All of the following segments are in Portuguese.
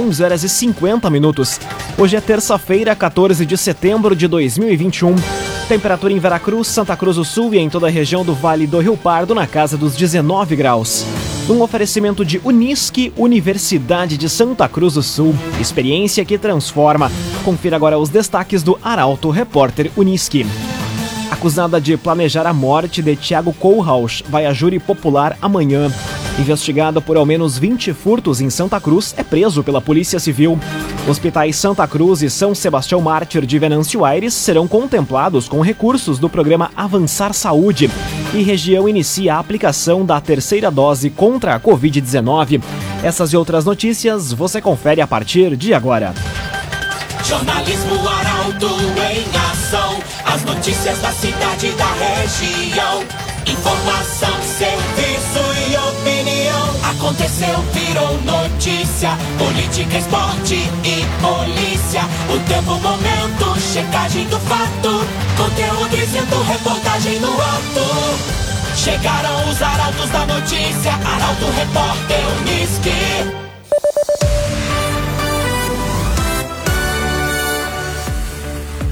11 horas e 50 minutos. Hoje é terça-feira, 14 de setembro de 2021. Temperatura em Veracruz, Santa Cruz do Sul e em toda a região do Vale do Rio Pardo na casa dos 19 graus. Um oferecimento de Unisque, Universidade de Santa Cruz do Sul. Experiência que transforma. Confira agora os destaques do Arauto Repórter Unisque. Acusada de planejar a morte de Tiago Kohlhaus, vai a júri popular amanhã. Investigado por ao menos 20 furtos em Santa Cruz, é preso pela Polícia Civil. Hospitais Santa Cruz e São Sebastião Mártir de Venâncio Aires serão contemplados com recursos do programa Avançar Saúde. E região inicia a aplicação da terceira dose contra a Covid-19. Essas e outras notícias você confere a partir de agora. Jornalismo Arauto em ação. As notícias da cidade e da região. Informação, serviço. Aconteceu, virou notícia. Política, esporte e polícia. O tempo, momento, checagem do fato. Conteúdo dizendo, reportagem no ato. Chegaram os arautos da notícia. Arauto, repórter, Unisque.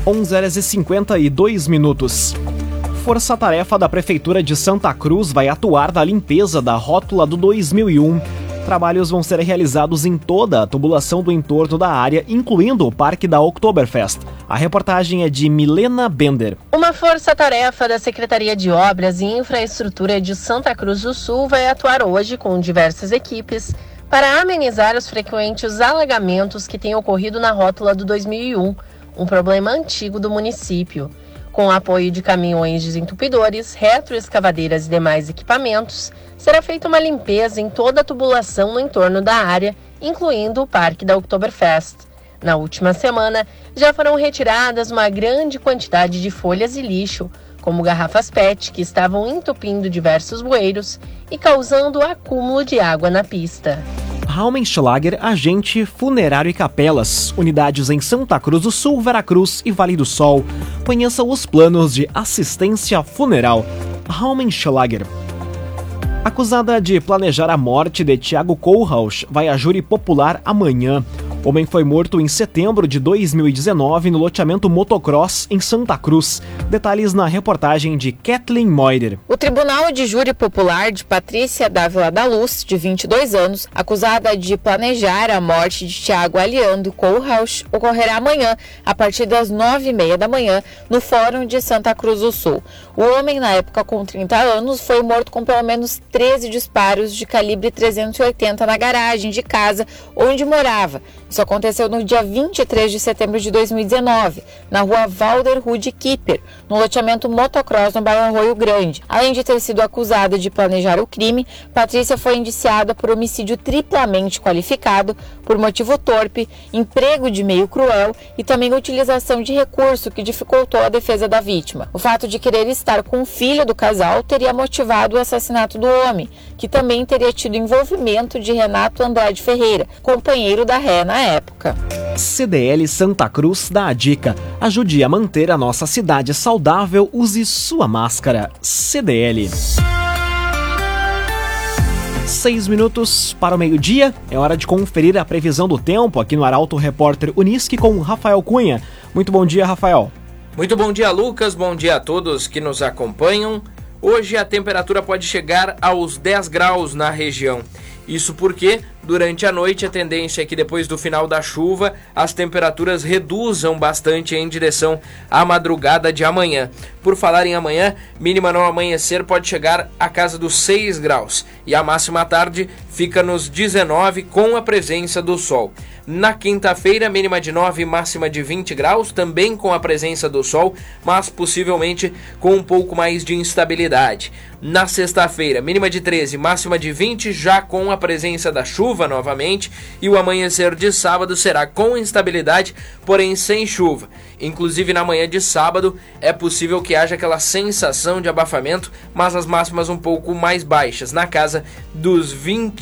11 horas e 52 minutos. Força-tarefa da Prefeitura de Santa Cruz vai atuar na limpeza da rótula do 2001. Trabalhos vão ser realizados em toda a tubulação do entorno da área, incluindo o Parque da Oktoberfest. A reportagem é de Milena Bender. Uma força-tarefa da Secretaria de Obras e Infraestrutura de Santa Cruz do Sul vai atuar hoje com diversas equipes para amenizar os frequentes alagamentos que têm ocorrido na rótula do 2001 um problema antigo do município. Com apoio de caminhões desentupidores, retroescavadeiras e demais equipamentos, será feita uma limpeza em toda a tubulação no entorno da área, incluindo o Parque da Oktoberfest. Na última semana, já foram retiradas uma grande quantidade de folhas e lixo, como garrafas PET que estavam entupindo diversos bueiros e causando acúmulo de água na pista. Raumenschlager, agente funerário e capelas, unidades em Santa Cruz do Sul, Veracruz e Vale do Sol. Conheça os planos de assistência funeral. Raumenschlager. Acusada de planejar a morte de Tiago Kohlhaus, vai a júri popular amanhã. O homem foi morto em setembro de 2019 no loteamento Motocross, em Santa Cruz. Detalhes na reportagem de Kathleen Moider. O Tribunal de Júri Popular de Patrícia Dávila da Luz, de 22 anos, acusada de planejar a morte de Tiago Aliando Kohlhaus, ocorrerá amanhã, a partir das 9h30 da manhã, no Fórum de Santa Cruz do Sul. O homem, na época com 30 anos, foi morto com pelo menos 13 disparos de calibre 380 na garagem de casa onde morava. Isso aconteceu no dia 23 de setembro de 2019, na rua Valder Rude Kipper, no loteamento Motocross no bairro Arroio Grande. Além de ter sido acusada de planejar o crime, Patrícia foi indiciada por homicídio triplamente qualificado, por motivo torpe, emprego de meio cruel e também utilização de recurso que dificultou a defesa da vítima. O fato de querer estar com o filho do casal teria motivado o assassinato do homem, que também teria tido envolvimento de Renato Andrade Ferreira, companheiro da ré na época. CDL Santa Cruz dá a dica: ajude a manter a nossa cidade saudável, use sua máscara. CDL. Seis minutos para o meio-dia, é hora de conferir a previsão do tempo aqui no Arauto Repórter Unisque com Rafael Cunha. Muito bom dia, Rafael. Muito bom dia, Lucas. Bom dia a todos que nos acompanham. Hoje a temperatura pode chegar aos 10 graus na região. Isso porque durante a noite a tendência é que depois do final da chuva as temperaturas reduzam bastante em direção à madrugada de amanhã. Por falar em amanhã, mínima no amanhecer pode chegar a casa dos 6 graus e a máxima à tarde fica nos 19 com a presença do sol. Na quinta-feira, mínima de 9 e máxima de 20 graus, também com a presença do sol, mas possivelmente com um pouco mais de instabilidade. Na sexta-feira, mínima de 13, máxima de 20, já com a presença da chuva novamente, e o amanhecer de sábado será com instabilidade, porém sem chuva. Inclusive na manhã de sábado é possível que haja aquela sensação de abafamento, mas as máximas um pouco mais baixas, na casa dos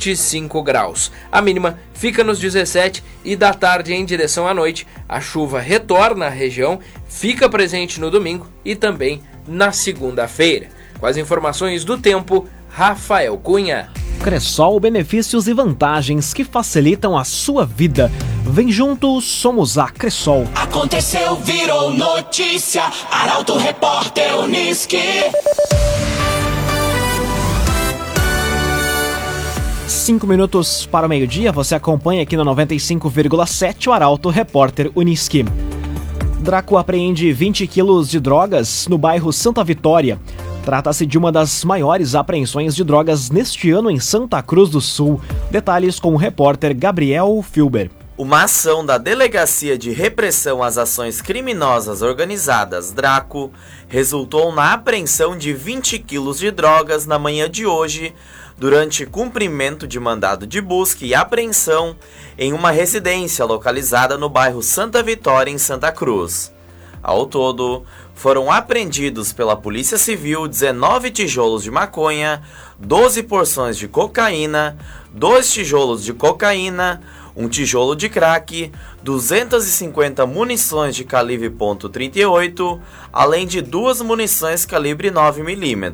25 graus. A mínima fica nos 17 e da tarde em direção à noite, a chuva retorna à região, fica presente no domingo e também na segunda-feira. Com as informações do tempo, Rafael Cunha. Cressol, benefícios e vantagens que facilitam a sua vida. Vem junto, somos a Cressol. Aconteceu, virou notícia. Arauto Repórter Uniski. Cinco minutos para o meio-dia, você acompanha aqui no 95,7 o Arauto Repórter Uniski. Draco apreende 20 quilos de drogas no bairro Santa Vitória. Trata-se de uma das maiores apreensões de drogas neste ano em Santa Cruz do Sul. Detalhes com o repórter Gabriel Filber. Uma ação da Delegacia de Repressão às Ações Criminosas Organizadas, DRACO, resultou na apreensão de 20 quilos de drogas na manhã de hoje, durante cumprimento de mandado de busca e apreensão em uma residência localizada no bairro Santa Vitória, em Santa Cruz. Ao todo, foram apreendidos pela Polícia Civil 19 tijolos de maconha, 12 porções de cocaína, 2 tijolos de cocaína, um tijolo de crack, 250 munições de calibre .38, além de duas munições calibre 9 mm.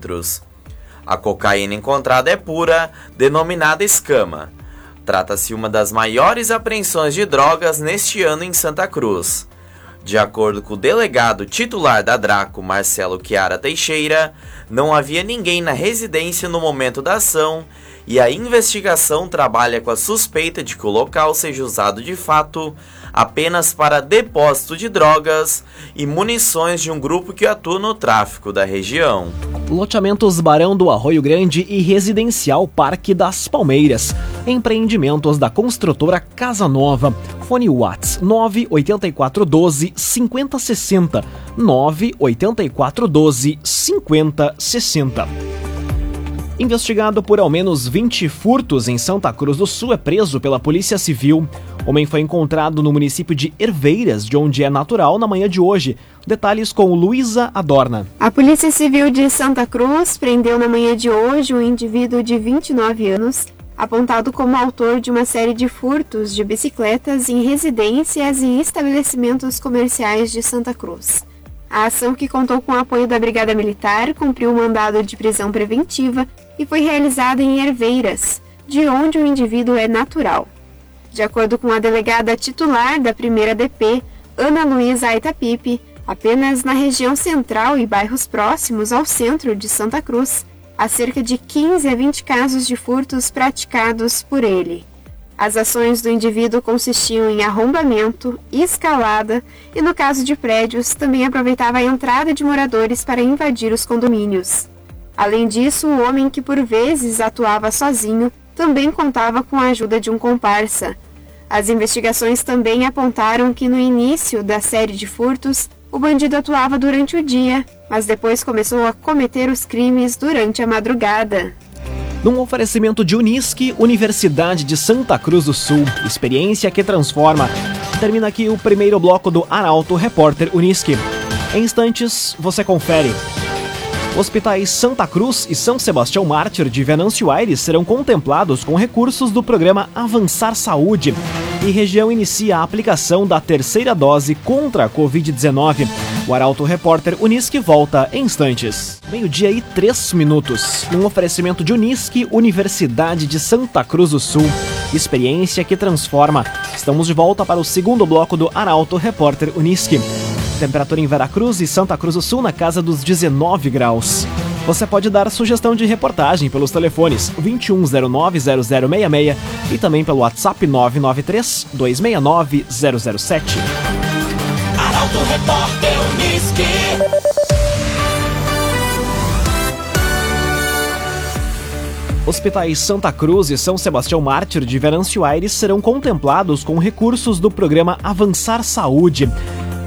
A cocaína encontrada é pura, denominada escama. Trata-se uma das maiores apreensões de drogas neste ano em Santa Cruz. De acordo com o delegado titular da Draco, Marcelo Chiara Teixeira, não havia ninguém na residência no momento da ação e a investigação trabalha com a suspeita de que o local seja usado de fato apenas para depósito de drogas e munições de um grupo que atua no tráfico da região. Loteamentos Barão do Arroio Grande e Residencial Parque das Palmeiras. Empreendimentos da construtora Casa Nova. Fone Whats 98412 5060 98412 5060. Investigado por ao menos 20 furtos em Santa Cruz do Sul, é preso pela Polícia Civil. Homem foi encontrado no município de Herveiras, de onde é natural, na manhã de hoje. Detalhes com Luísa Adorna. A Polícia Civil de Santa Cruz prendeu na manhã de hoje um indivíduo de 29 anos, apontado como autor de uma série de furtos de bicicletas em residências e estabelecimentos comerciais de Santa Cruz. A ação, que contou com o apoio da Brigada Militar, cumpriu o mandado de prisão preventiva e foi realizada em Herveiras, de onde o indivíduo é natural. De acordo com a delegada titular da primeira DP, Ana Luísa Aitapipe, apenas na região central e bairros próximos ao centro de Santa Cruz, há cerca de 15 a 20 casos de furtos praticados por ele. As ações do indivíduo consistiam em arrombamento, escalada e, no caso de prédios, também aproveitava a entrada de moradores para invadir os condomínios. Além disso, o homem que por vezes atuava sozinho também contava com a ajuda de um comparsa. As investigações também apontaram que no início da série de furtos, o bandido atuava durante o dia, mas depois começou a cometer os crimes durante a madrugada. Num oferecimento de Unisque, Universidade de Santa Cruz do Sul, experiência que transforma. Termina aqui o primeiro bloco do Arauto Repórter Unisque. Em instantes, você confere. Hospitais Santa Cruz e São Sebastião Mártir de Venâncio Aires serão contemplados com recursos do programa Avançar Saúde. E região inicia a aplicação da terceira dose contra a Covid-19. O Arauto Repórter Unisque volta em instantes. Meio-dia e três minutos. Um oferecimento de Unisque, Universidade de Santa Cruz do Sul. Experiência que transforma. Estamos de volta para o segundo bloco do Arauto Repórter Unisque. Temperatura em Veracruz e Santa Cruz do Sul na casa dos 19 graus. Você pode dar sugestão de reportagem pelos telefones 2109-0066 e também pelo WhatsApp 993-269-007. Arauto Repórter Unisque. Hospitais Santa Cruz e São Sebastião Mártir de Venâncio Aires serão contemplados com recursos do programa Avançar Saúde.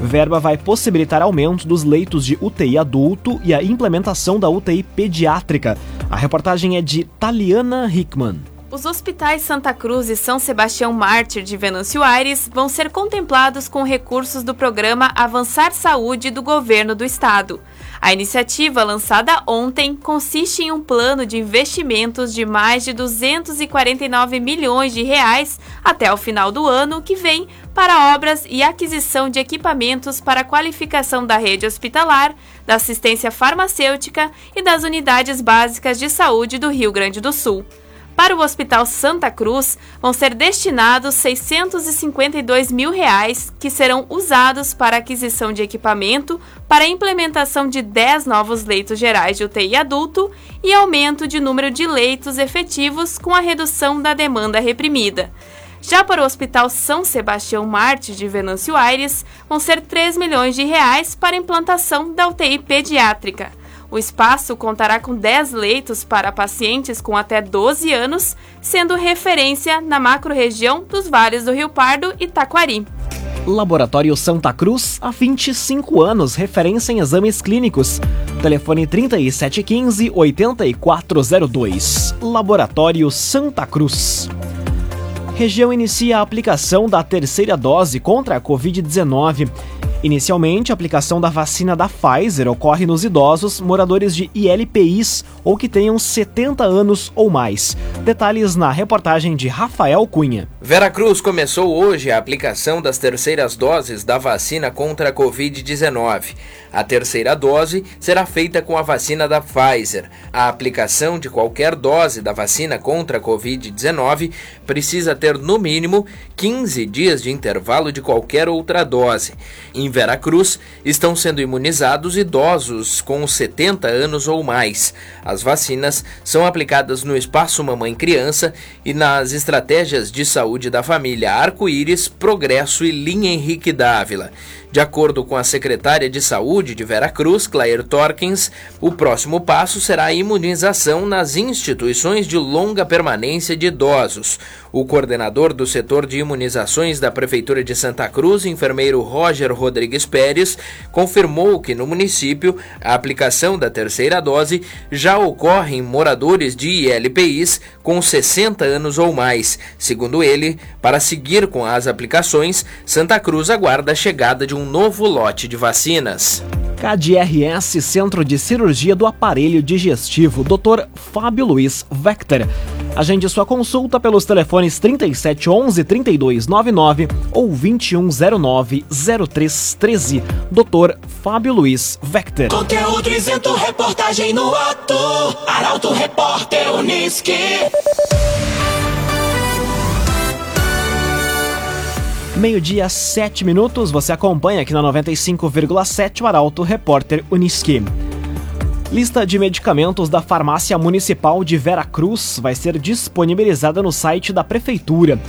Verba vai possibilitar aumento dos leitos de UTI adulto e a implementação da UTI pediátrica. A reportagem é de Taliana Hickman. Os hospitais Santa Cruz e São Sebastião Mártir de Venâncio Aires vão ser contemplados com recursos do programa Avançar Saúde do governo do estado. A iniciativa, lançada ontem, consiste em um plano de investimentos de mais de 249 milhões de reais até o final do ano que vem para obras e aquisição de equipamentos para qualificação da rede hospitalar, da assistência farmacêutica e das unidades básicas de saúde do Rio Grande do Sul. Para o Hospital Santa Cruz, vão ser destinados 652 mil reais que serão usados para aquisição de equipamento, para a implementação de 10 novos leitos gerais de UTI adulto e aumento de número de leitos efetivos com a redução da demanda reprimida. Já para o Hospital São Sebastião Marte de Venâncio Aires, vão ser 3 milhões de reais para a implantação da UTI pediátrica. O espaço contará com 10 leitos para pacientes com até 12 anos, sendo referência na macro-região dos vales do Rio Pardo e Taquari. Laboratório Santa Cruz, há 25 anos, referência em exames clínicos. Telefone 3715-8402. Laboratório Santa Cruz. Região inicia a aplicação da terceira dose contra a Covid-19. Inicialmente, a aplicação da vacina da Pfizer ocorre nos idosos moradores de ILPIs ou que tenham 70 anos ou mais. Detalhes na reportagem de Rafael Cunha. Veracruz começou hoje a aplicação das terceiras doses da vacina contra a Covid-19. A terceira dose será feita com a vacina da Pfizer. A aplicação de qualquer dose da vacina contra a Covid-19 precisa ter no mínimo 15 dias de intervalo de qualquer outra dose. Em Veracruz, estão sendo imunizados idosos com 70 anos ou mais. As vacinas são aplicadas no espaço mamãe-criança e nas estratégias de saúde da família Arco-Íris, Progresso e Linha Henrique Dávila. De acordo com a secretária de Saúde de Veracruz, Claire Torkins, o próximo passo será a imunização nas instituições de longa permanência de idosos. O coordenador do setor de imunizações da Prefeitura de Santa Cruz, enfermeiro Roger Rodrigues Pérez, confirmou que no município a aplicação da terceira dose já ocorre em moradores de ILPIs com 60 anos ou mais. Segundo ele, para seguir com as aplicações, Santa Cruz aguarda a chegada de um novo lote de vacinas. KDRS Centro de Cirurgia do Aparelho Digestivo, Dr. Fábio Luiz Vector. Agende sua consulta pelos telefones 3711 3299 ou 2109 0313. Dr. Fábio Luiz Vector. Conteúdo isento, reportagem no ato. Arauto Repórter Uniski. Meio-dia, 7 minutos. Você acompanha aqui na 95,7 o Arauto Repórter Uniski. Lista de medicamentos da Farmácia Municipal de Veracruz vai ser disponibilizada no site da Prefeitura.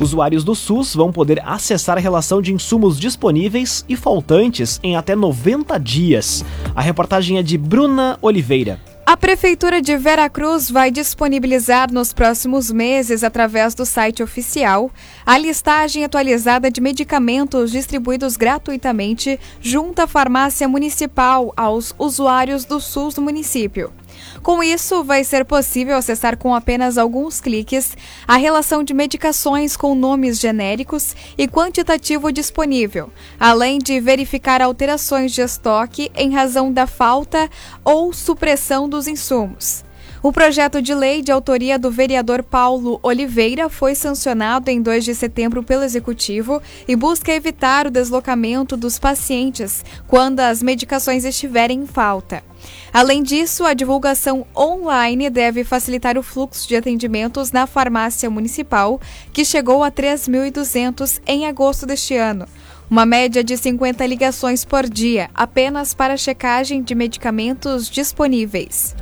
Usuários do SUS vão poder acessar a relação de insumos disponíveis e faltantes em até 90 dias. A reportagem é de Bruna Oliveira. A Prefeitura de Veracruz vai disponibilizar nos próximos meses, através do site oficial, a listagem atualizada de medicamentos distribuídos gratuitamente junto à farmácia municipal aos usuários do SUS do município. Com isso, vai ser possível acessar com apenas alguns cliques a relação de medicações com nomes genéricos e quantitativo disponível, além de verificar alterações de estoque em razão da falta ou supressão dos insumos. O projeto de lei de autoria do vereador Paulo Oliveira foi sancionado em 2 de setembro pelo Executivo e busca evitar o deslocamento dos pacientes quando as medicações estiverem em falta. Além disso, a divulgação online deve facilitar o fluxo de atendimentos na farmácia municipal, que chegou a 3.200 em agosto deste ano. Uma média de 50 ligações por dia, apenas para checagem de medicamentos disponíveis.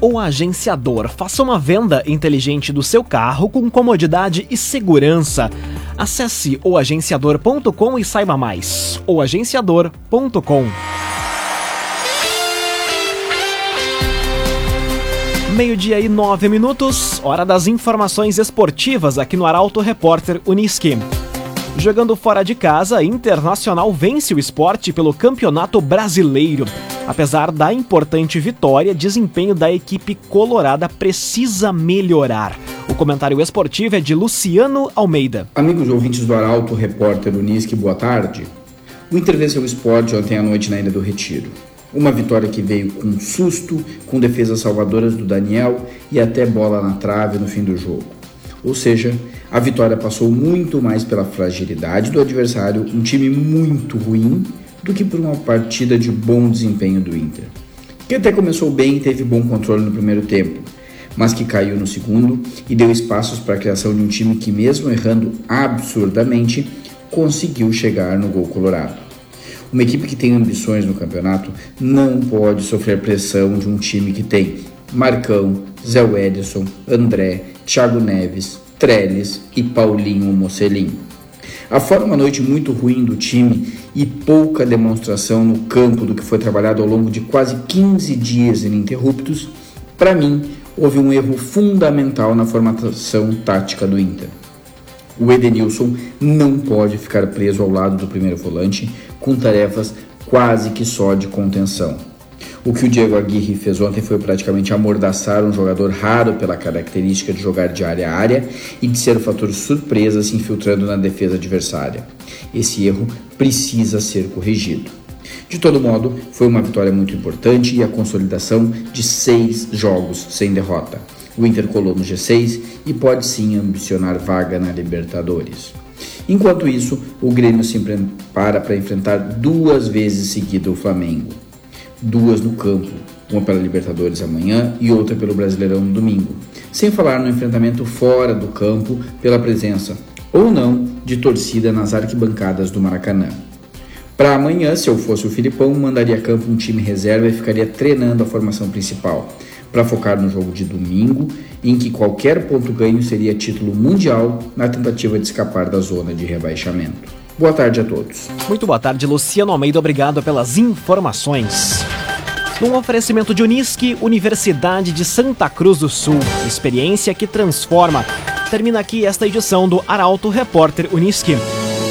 O agenciador faça uma venda inteligente do seu carro com comodidade e segurança. Acesse oagenciador.com e saiba mais. oagenciador.com Meio-dia e nove minutos, hora das informações esportivas aqui no Arauto Repórter Uniski. Jogando fora de casa, Internacional vence o esporte pelo Campeonato Brasileiro. Apesar da importante vitória, desempenho da equipe colorada precisa melhorar. O comentário esportivo é de Luciano Almeida. Amigos ouvintes do Arauto, repórter Unisque, boa tarde. O Inter venceu o esporte ontem à noite na Ilha do Retiro. Uma vitória que veio com susto, com defesas salvadoras do Daniel e até bola na trave no fim do jogo. Ou seja, a vitória passou muito mais pela fragilidade do adversário, um time muito ruim, do que por uma partida de bom desempenho do Inter. Que até começou bem e teve bom controle no primeiro tempo, mas que caiu no segundo e deu espaços para a criação de um time que, mesmo errando absurdamente, conseguiu chegar no gol colorado. Uma equipe que tem ambições no campeonato não pode sofrer pressão de um time que tem Marcão, Zé Edson, André, Thiago Neves, Trellis e Paulinho Mocelin. A fora uma noite muito ruim do time e pouca demonstração no campo do que foi trabalhado ao longo de quase 15 dias ininterruptos, para mim houve um erro fundamental na formatação tática do Inter. O Edenilson não pode ficar preso ao lado do primeiro volante com tarefas quase que só de contenção. O que o Diego Aguirre fez ontem foi praticamente amordaçar um jogador raro pela característica de jogar de área a área e de ser o fator surpresa se infiltrando na defesa adversária. Esse erro precisa ser corrigido. De todo modo, foi uma vitória muito importante e a consolidação de seis jogos sem derrota. O Inter colou no G6 e pode sim ambicionar vaga na Libertadores. Enquanto isso, o Grêmio se prepara para enfrentar duas vezes seguida o Flamengo duas no campo, uma pela Libertadores amanhã e outra pelo Brasileirão no domingo. Sem falar no enfrentamento fora do campo pela presença ou não de torcida nas arquibancadas do Maracanã. Para amanhã, se eu fosse o Filipão, mandaria campo um time reserva e ficaria treinando a formação principal, para focar no jogo de domingo, em que qualquer ponto ganho seria título mundial na tentativa de escapar da zona de rebaixamento. Boa tarde a todos. Muito boa tarde, Luciano Almeida. Obrigado pelas informações. Num oferecimento de Unisque, Universidade de Santa Cruz do Sul. Experiência que transforma. Termina aqui esta edição do Arauto Repórter Unisque.